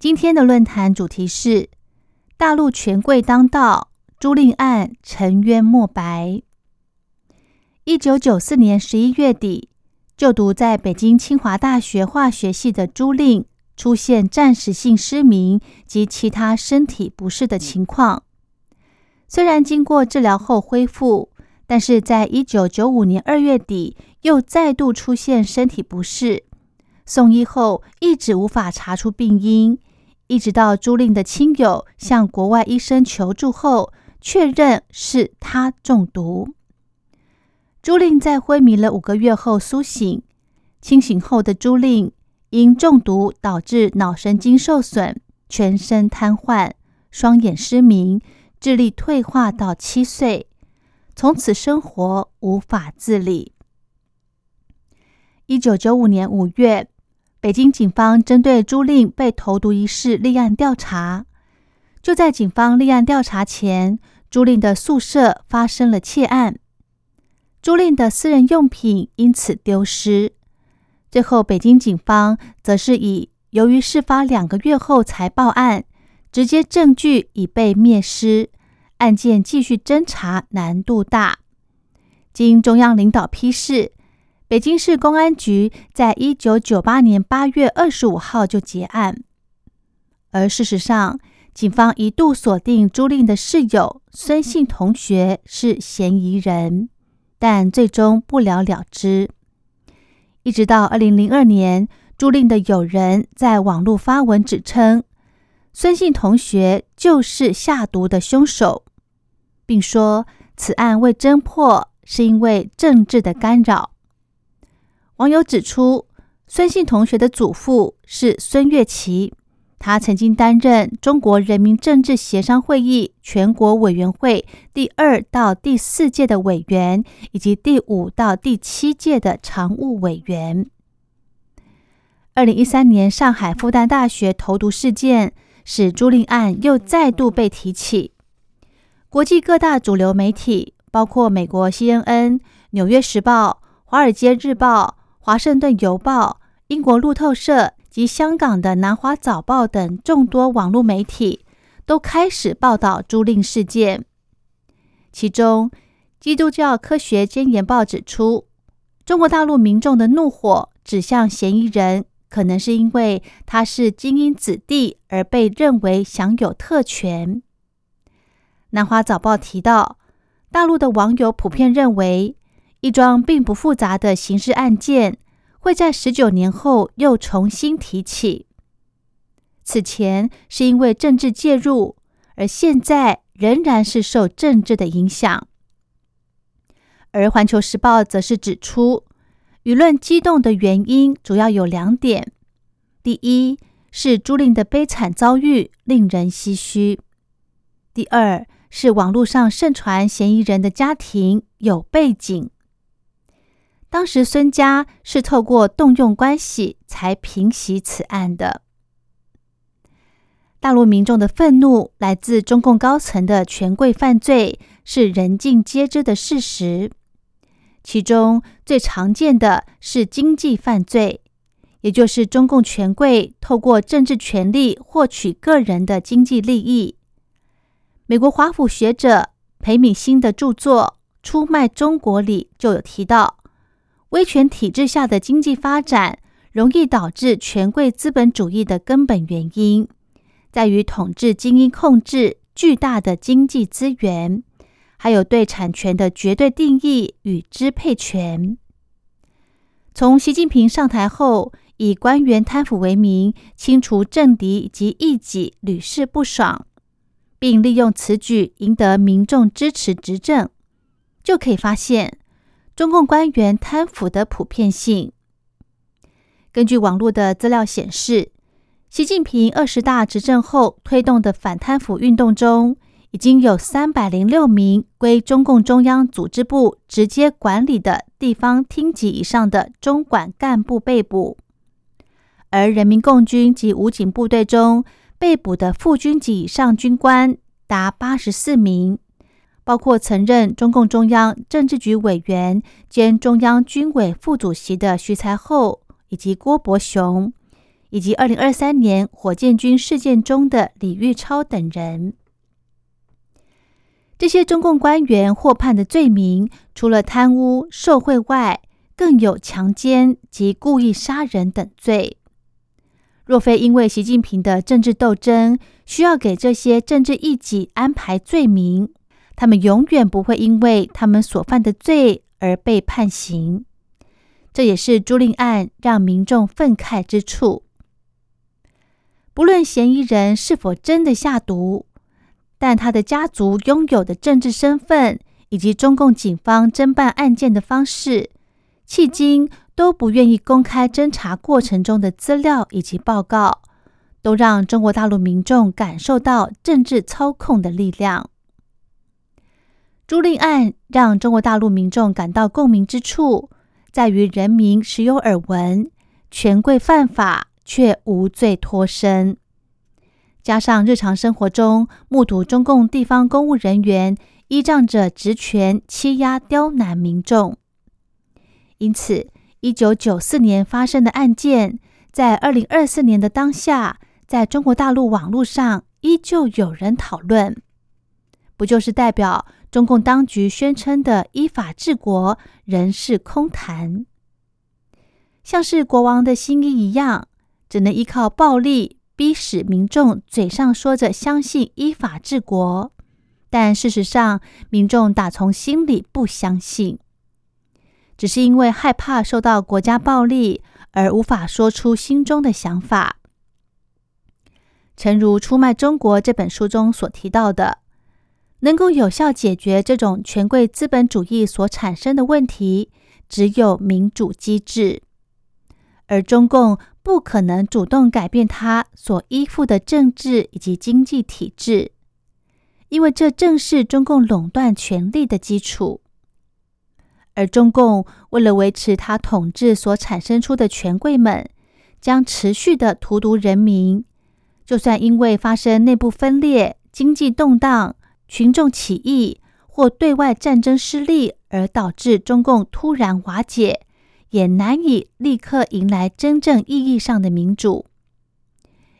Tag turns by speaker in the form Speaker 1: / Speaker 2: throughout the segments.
Speaker 1: 今天的论坛主题是大陆权贵当道，朱令案沉冤莫白。一九九四年十一月底，就读在北京清华大学化学系的朱令出现暂时性失明及其他身体不适的情况。虽然经过治疗后恢复，但是在一九九五年二月底又再度出现身体不适，送医后一直无法查出病因。一直到朱令的亲友向国外医生求助后，确认是他中毒。朱令在昏迷了五个月后苏醒，清醒后的朱令因中毒导致脑神经受损，全身瘫痪，双眼失明，智力退化到七岁，从此生活无法自理。一九九五年五月。北京警方针对朱令被投毒一事立案调查。就在警方立案调查前，朱令的宿舍发生了窃案，朱令的私人用品因此丢失。最后，北京警方则是以由于事发两个月后才报案，直接证据已被灭失，案件继续侦查难度大。经中央领导批示。北京市公安局在一九九八年八月二十五号就结案，而事实上，警方一度锁定朱令的室友孙姓同学是嫌疑人，但最终不了了之。一直到二零零二年，朱令的友人在网络发文指称孙姓同学就是下毒的凶手，并说此案未侦破是因为政治的干扰。网友指出，孙姓同学的祖父是孙月琪，他曾经担任中国人民政治协商会议全国委员会第二到第四届的委员，以及第五到第七届的常务委员。二零一三年上海复旦大学投毒事件使朱令案又再度被提起，国际各大主流媒体，包括美国 CNN、纽约时报、华尔街日报。华盛顿邮报、英国路透社及香港的南华早报等众多网络媒体都开始报道租赁事件。其中，《基督教科学箴言报》指出，中国大陆民众的怒火指向嫌疑人，可能是因为他是精英子弟而被认为享有特权。南华早报提到，大陆的网友普遍认为。一桩并不复杂的刑事案件会在十九年后又重新提起。此前是因为政治介入，而现在仍然是受政治的影响。而《环球时报》则是指出，舆论激动的原因主要有两点：第一是朱令的悲惨遭遇令人唏嘘；第二是网络上盛传嫌疑人的家庭有背景。当时孙家是透过动用关系才平息此案的。大陆民众的愤怒来自中共高层的权贵犯罪，是人尽皆知的事实。其中最常见的是经济犯罪，也就是中共权贵透过政治权力获取个人的经济利益。美国华府学者裴敏欣的著作《出卖中国》里就有提到。威权体制下的经济发展，容易导致权贵资本主义的根本原因，在于统治精英控制巨大的经济资源，还有对产权的绝对定义与支配权。从习近平上台后，以官员贪腐为名，清除政敌及异己，屡试不爽，并利用此举赢得民众支持执政，就可以发现。中共官员贪腐的普遍性。根据网络的资料显示，习近平二十大执政后推动的反贪腐运动中，已经有三百零六名归中共中央组织部直接管理的地方厅级以上的中管干部被捕，而人民共军及武警部队中被捕的副军级以上军官达八十四名，包括曾任中共中央政治局委员兼中央军委副主席的徐才厚以及郭伯雄。以及二零二三年火箭军事件中的李玉超等人，这些中共官员获判的罪名，除了贪污受贿外，更有强奸及故意杀人等罪。若非因为习近平的政治斗争需要给这些政治异己安排罪名，他们永远不会因为他们所犯的罪而被判刑。这也是朱令案让民众愤慨之处。不论嫌疑人是否真的下毒，但他的家族拥有的政治身份，以及中共警方侦办案件的方式，迄今都不愿意公开侦查过程中的资料以及报告，都让中国大陆民众感受到政治操控的力量。朱令案让中国大陆民众感到共鸣之处，在于人民时有耳闻，权贵犯法。却无罪脱身，加上日常生活中目睹中共地方公务人员依仗着职权欺压刁难民众，因此，一九九四年发生的案件，在二零二四年的当下，在中国大陆网络上依旧有人讨论，不就是代表中共当局宣称的依法治国仍是空谈，像是国王的新衣一样？只能依靠暴力逼使民众嘴上说着相信依法治国，但事实上，民众打从心里不相信，只是因为害怕受到国家暴力而无法说出心中的想法。诚如《出卖中国》这本书中所提到的，能够有效解决这种权贵资本主义所产生的问题，只有民主机制，而中共。不可能主动改变他所依附的政治以及经济体制，因为这正是中共垄断权力的基础。而中共为了维持他统治所产生出的权贵们，将持续的荼毒人民。就算因为发生内部分裂、经济动荡、群众起义或对外战争失利，而导致中共突然瓦解。也难以立刻迎来真正意义上的民主，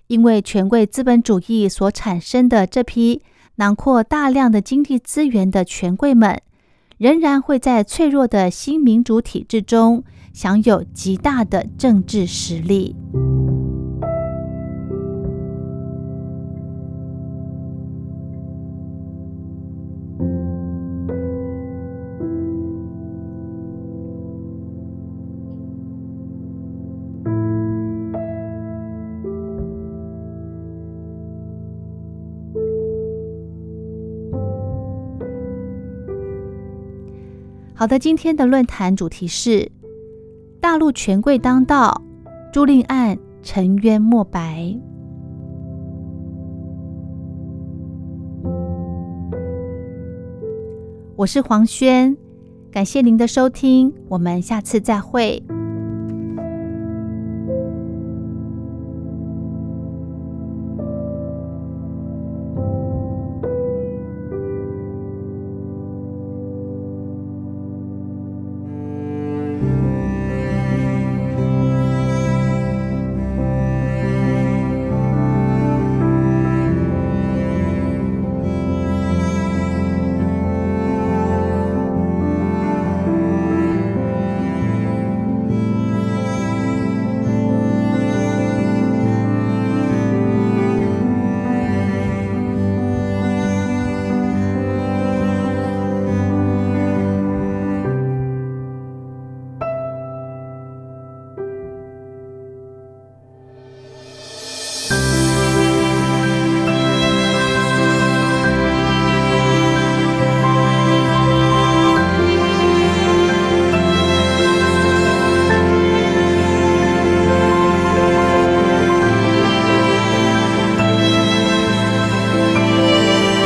Speaker 1: 因为权贵资本主义所产生的这批囊括大量的经济资源的权贵们，仍然会在脆弱的新民主体制中享有极大的政治实力。好的，今天的论坛主题是大陆权贵当道，朱令案沉冤莫白。我是黄轩，感谢您的收听，我们下次再会。